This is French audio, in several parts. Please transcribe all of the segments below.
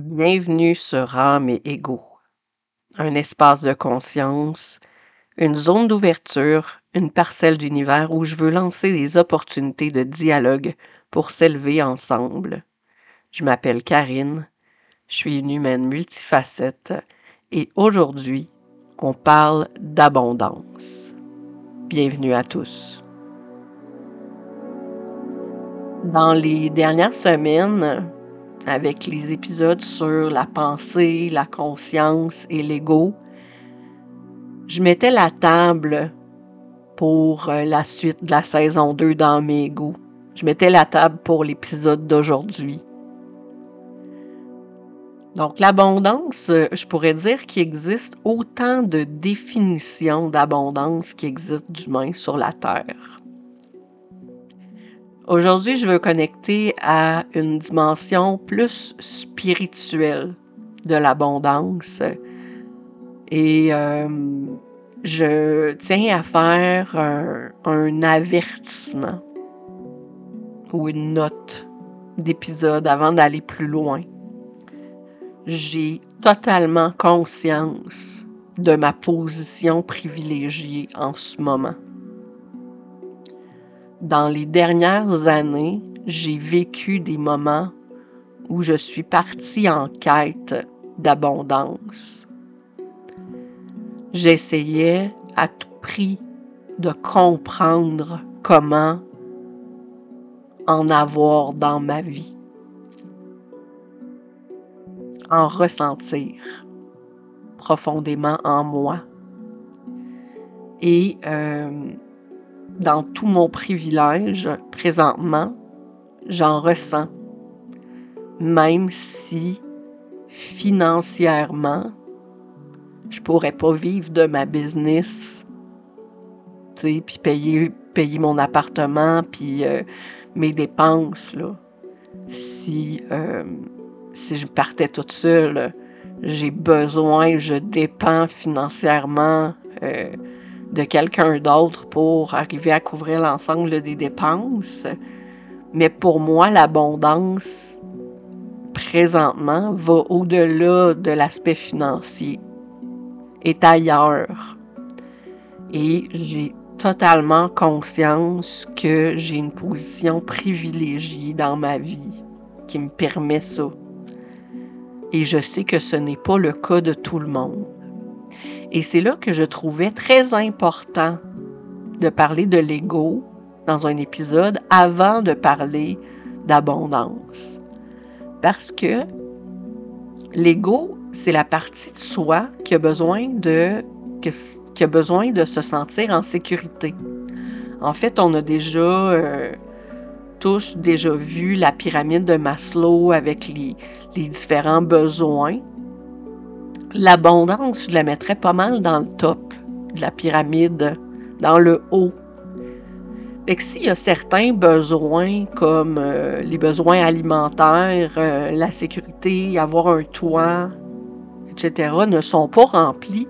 Bienvenue sur âme et un espace de conscience, une zone d'ouverture, une parcelle d'univers où je veux lancer des opportunités de dialogue pour s'élever ensemble. Je m'appelle Karine, je suis une humaine multifacette et aujourd'hui, on parle d'abondance. Bienvenue à tous. Dans les dernières semaines, avec les épisodes sur la pensée, la conscience et l'ego, je mettais la table pour euh, la suite de la saison 2 dans mes goûts. Je mettais la table pour l'épisode d'aujourd'hui. Donc l'abondance, euh, je pourrais dire qu'il existe autant de définitions d'abondance qu'il existe d'humains sur la Terre. Aujourd'hui, je veux connecter à une dimension plus spirituelle de l'abondance. Et euh, je tiens à faire un, avertissement ou une note d'épisode avant d'aller plus loin. J'ai totalement conscience de ma position privilégiée en ce moment dans les dernières années, j'ai vécu des moments où je suis partie en quête d'abondance. J'essayais à tout prix de comprendre comment en avoir dans ma vie, en ressentir profondément en moi. Et euh, dans tout mon privilège présentement, j'en ressens. Même si financièrement, je pourrais pas vivre de ma business, puis payer, payer mon appartement, puis euh, mes dépenses, là. Si, euh, si je partais toute seule, j'ai besoin, je dépends financièrement euh, de quelqu'un d'autre pour arriver à couvrir l'ensemble des dépenses. Mais pour moi, l'abondance, présentement, va au-delà de l'aspect financier, est ailleurs. Et j'ai totalement conscience que j'ai une position privilégiée dans ma vie qui me permet ça. Et je sais que ce n'est pas le cas de tout le monde. Et c'est là que je trouvais très important de parler de l'ego dans un épisode avant de parler d'abondance. Parce que l'ego, c'est la partie de soi qui a besoin de qui a besoin de se sentir en sécurité. En fait, on a déjà euh, tous déjà vu la pyramide de Maslow avec les, les différents besoins l'abondance, je la mettrais pas mal dans le top de la pyramide, dans le haut. Fait que s'il y a certains besoins comme euh, les besoins alimentaires, euh, la sécurité, avoir un toit, etc., ne sont pas remplis,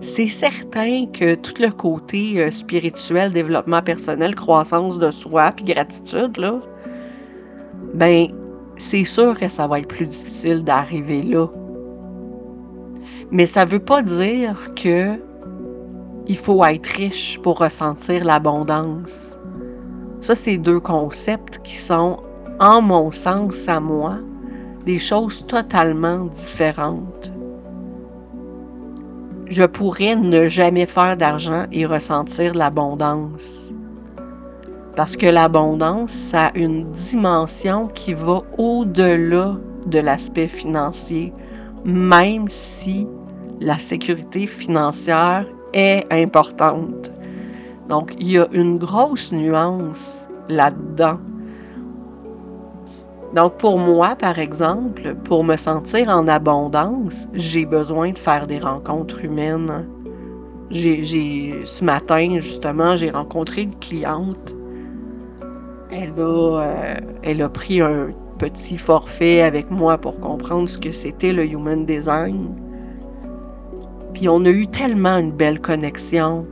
c'est certain que tout le côté euh, spirituel, développement personnel, croissance de soi, puis gratitude, là, ben, c'est sûr que ça va être plus difficile d'arriver là. Mais ça ne veut pas dire que il faut être riche pour ressentir l'abondance. Ça, c'est deux concepts qui sont, en mon sens à moi, des choses totalement différentes. Je pourrais ne jamais faire d'argent et ressentir l'abondance. Parce que l'abondance, ça a une dimension qui va au-delà de l'aspect financier, même si la sécurité financière est importante. Donc, il y a une grosse nuance là-dedans. Donc, pour moi, par exemple, pour me sentir en abondance, j'ai besoin de faire des rencontres humaines. Ce matin, justement, j'ai rencontré une cliente. Elle a, euh, elle a pris un petit forfait avec moi pour comprendre ce que c'était le human design. Puis on a eu tellement une belle connexion.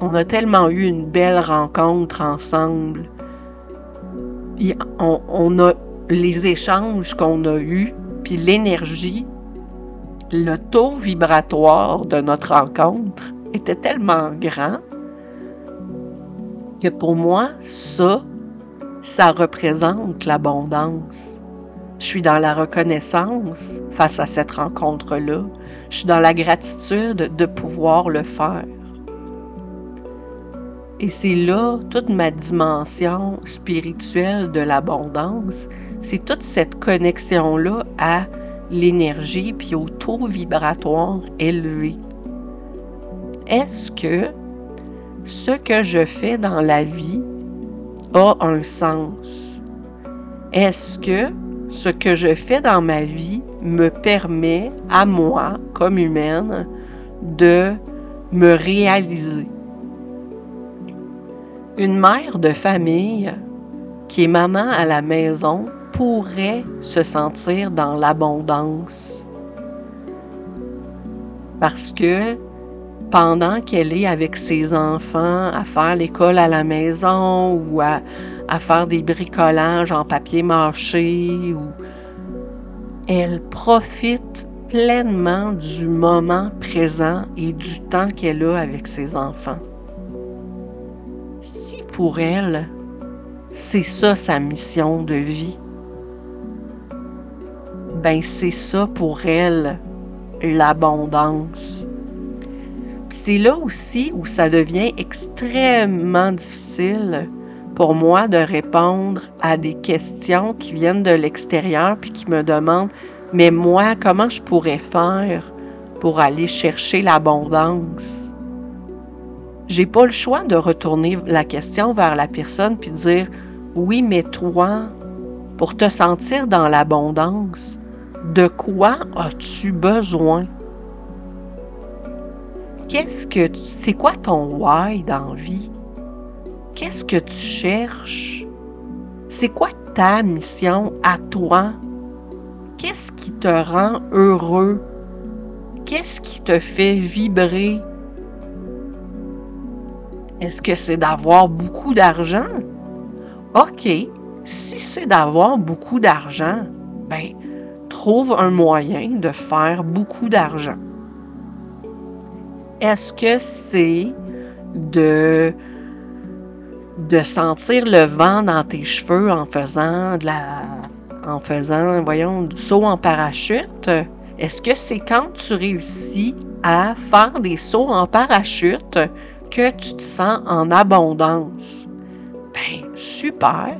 On a tellement eu une belle rencontre ensemble. on, a les échanges qu'on a eus, puis l'énergie, le taux vibratoire de notre rencontre était tellement grand que pour moi, ça, ça représente l'abondance. Je suis dans la reconnaissance face à cette rencontre-là. Je suis dans la gratitude de pouvoir le faire. Et c'est là toute ma dimension spirituelle de l'abondance. C'est toute cette connexion-là à l'énergie puis au taux vibratoire élevé. Est-ce que ce que je fais dans la vie a un sens? Est-ce que ce que je fais dans ma vie me permet à moi, comme humaine, de me réaliser? Une mère de famille qui est maman à la maison pourrait se sentir dans l'abondance. Parce que pendant qu'elle est avec ses enfants à faire l'école à la maison ou à, faire des bricolages en papier mâché, ou elle profite pleinement du moment présent et du temps qu'elle a avec ses enfants. Si pour elle, c'est ça sa mission de vie, ben c'est ça pour elle l'abondance. C'est là aussi où ça devient extrêmement difficile pour moi de répondre à des questions qui viennent de l'extérieur puis qui me demandent mais moi comment je pourrais faire pour aller chercher l'abondance? J'ai pas le choix de retourner la question vers la personne puis dire oui, mais toi, pour te sentir dans l'abondance, de quoi as-tu besoin? Qu'est-ce que c'est quoi ton why dans vie? Qu'est-ce que tu cherches? C'est quoi ta mission à toi? Qu'est-ce qui te rend heureux? Qu'est-ce qui te fait vibrer? Est-ce que c'est d'avoir beaucoup d'argent? OK, si c'est d'avoir beaucoup d'argent, ben, trouve un moyen de faire beaucoup d'argent. Est-ce que c'est de, de sentir le vent dans tes cheveux en faisant de la en faisant, voyons, du saut en parachute? Est-ce que c'est quand tu réussis à faire des sauts en parachute que tu te sens en abondance, ben super.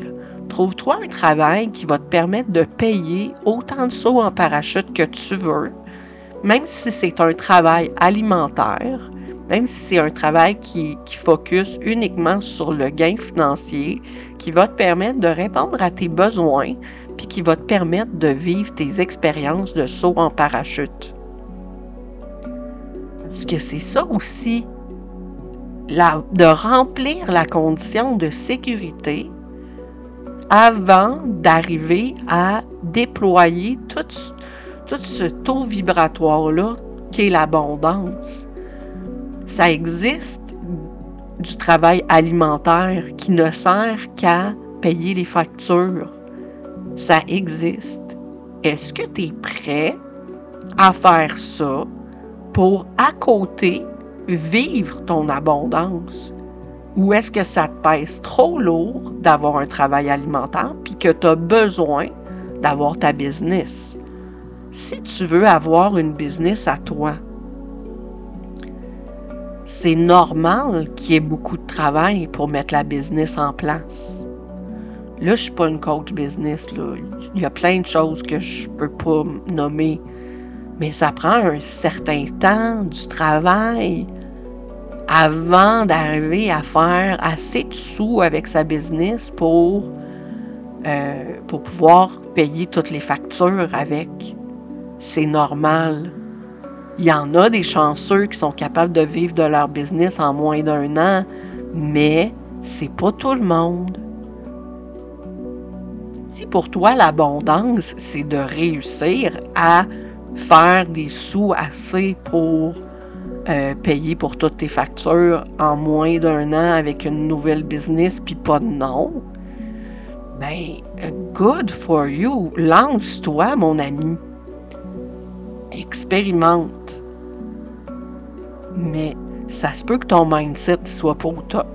Trouve-toi un travail qui va te permettre de payer autant de sauts en parachute que tu veux, même si c'est un travail alimentaire, même si c'est un travail qui, qui focus uniquement sur le gain financier, qui va te permettre de répondre à tes besoins, puis qui va te permettre de vivre tes expériences de saut en parachute. Parce que c'est ça aussi de remplir la condition de sécurité avant d'arriver à déployer tout, tout ce taux vibratoire-là qui est l'abondance. Ça existe du travail alimentaire qui ne sert qu'à payer les factures. Ça existe. Est-ce que tu es prêt à faire ça pour à côté vivre ton abondance? Ou est-ce que ça te pèse trop lourd d'avoir un travail alimentaire puis que tu as besoin d'avoir ta business? Si tu veux avoir une business à toi, c'est normal qu'il y ait beaucoup de travail pour mettre la business en place. Là, je suis pas une coach business. Là. Il y a plein de choses que je peux pas nommer mais ça prend un certain temps, du travail, avant d'arriver à faire assez de sous avec sa business pour, euh, pour pouvoir payer toutes les factures avec. C'est normal. Il y en a des chanceux qui sont capables de vivre de leur business en moins d'un an, mais c'est pas tout le monde. Si pour toi l'abondance, c'est de réussir à faire des sous assez pour euh, payer pour toutes tes factures en moins d'un an avec une nouvelle business, puis pas de nom, ben, good for you. Lance-toi, mon ami. Expérimente. Mais ça se peut que ton mindset soit pas au top.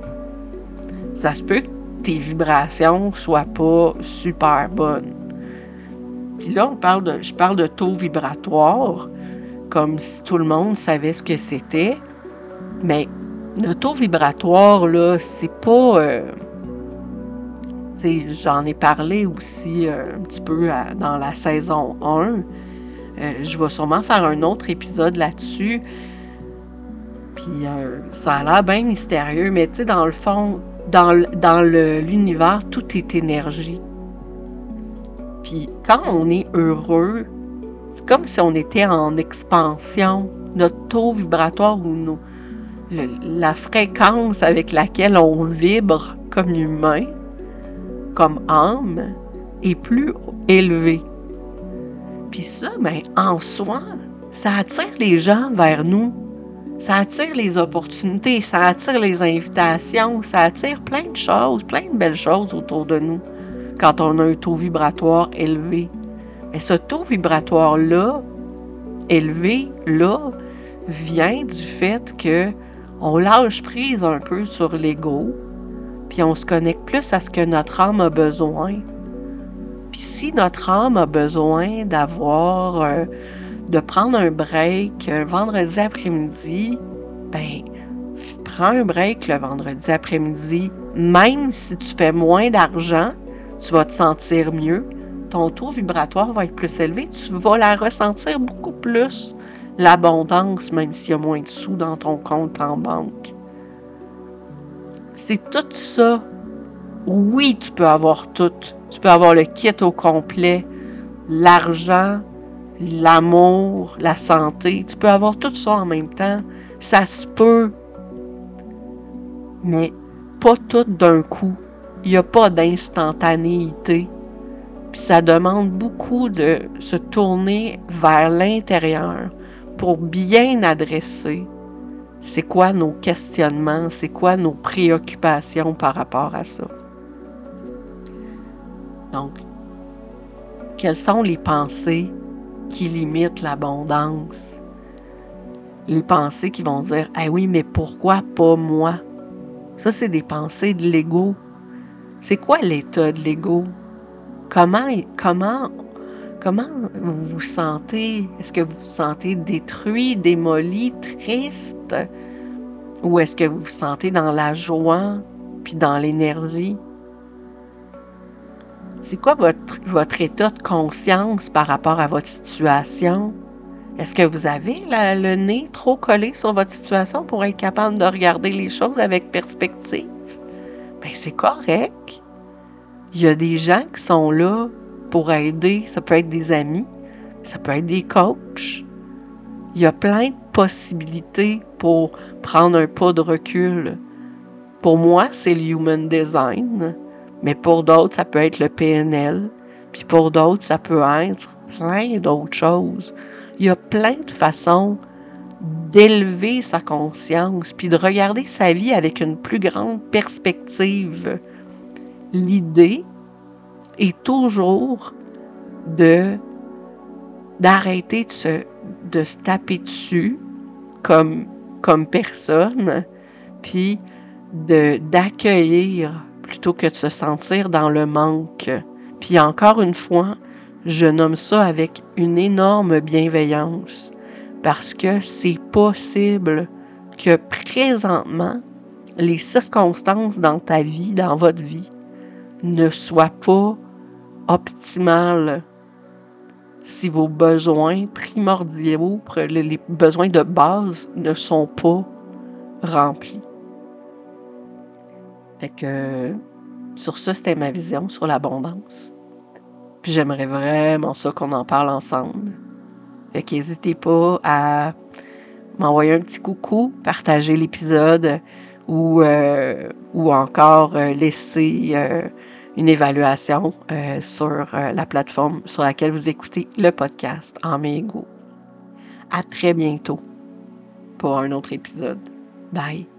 Ça se peut que tes vibrations soient pas super bonnes. Puis là, on parle de, je parle de taux vibratoire, comme si tout le monde savait ce que c'était. Mais le taux vibratoire, là, c'est pas. Euh, j'en ai parlé aussi euh, un petit peu dans la saison 1. Euh, je vais sûrement faire un autre épisode là-dessus. Puis ça a l'air bien mystérieux, mais tu sais, dans le fond, dans, dans l'univers, tout est énergie. Puis quand on est heureux, c'est comme si on était en expansion. Notre taux vibratoire ou la fréquence avec laquelle on vibre comme humain, comme âme, est plus élevé. Puis ça, ben, en soi, ça attire les gens vers nous. Ça attire les opportunités, ça attire les invitations, ça attire plein de choses, plein de belles choses autour de nous quand on a un taux vibratoire élevé. Mais ce taux vibratoire-là, élevé, là, vient du fait que on lâche prise un peu sur l'ego, puis on se connecte plus à ce que notre âme a besoin. Puis si notre âme a besoin d'avoir, euh, de prendre un break vendredi après-midi, ben, prends un break le vendredi après-midi, même si tu fais moins d'argent, tu vas te sentir mieux, ton taux vibratoire va être plus élevé, tu vas la ressentir beaucoup plus, l'abondance, même s'il y a moins de sous dans ton compte en banque. C'est tout ça. Oui, tu peux avoir tout. Tu peux avoir le kit au complet, l'argent, l'amour, la santé. Tu peux avoir tout ça en même temps. Ça se peut. Mais pas tout d'un coup il n'y a pas d'instantanéité. Puis ça demande beaucoup de se tourner vers l'intérieur pour bien adresser c'est quoi nos questionnements, c'est quoi nos préoccupations par rapport à ça. Donc, quelles sont les pensées qui limitent l'abondance? Les pensées qui vont dire Ah oui, mais pourquoi pas moi? Ça, c'est des pensées de l'ego c'est quoi l'état de l'ego? Comment, comment, comment vous vous sentez? Est-ce que vous vous sentez détruit, démoli, triste? Ou est-ce que vous vous sentez dans la joie puis dans l'énergie? C'est quoi votre, votre état de conscience par rapport à votre situation? Est-ce que vous avez le nez trop collé sur votre situation pour être capable de regarder les choses avec perspective? ben c'est correct. Il y a des gens qui sont là pour aider. Ça peut être des amis, ça peut être des coachs. Il y a plein de possibilités pour prendre un pas de recul. Pour moi, c'est le Human Design, mais pour d'autres, ça peut être le PNL, puis pour d'autres, ça peut être plein d'autres choses. Il y a plein de façons d'élever sa conscience, puis de regarder sa vie avec une plus grande perspective. L'idée est toujours de d'arrêter de se, de se taper dessus comme, comme personne, puis d'accueillir plutôt que de se sentir dans le manque. Puis encore une fois, je nomme ça avec une énorme bienveillance parce que c'est possible que présentement, les circonstances dans ta vie, dans votre vie, ne soient pas optimales si vos besoins primordiaux, les besoins de base ne sont pas remplis. Fait que sur ça, c'était ma vision sur l'abondance. Puis j'aimerais vraiment ça qu'on en parle ensemble. Fait qu'hésitez pas à m'envoyer un petit coucou, partager l'épisode ou, euh, ou encore euh, laisser euh, une évaluation sur la plateforme sur laquelle vous écoutez le podcast en mégo. À très bientôt pour un autre épisode. Bye.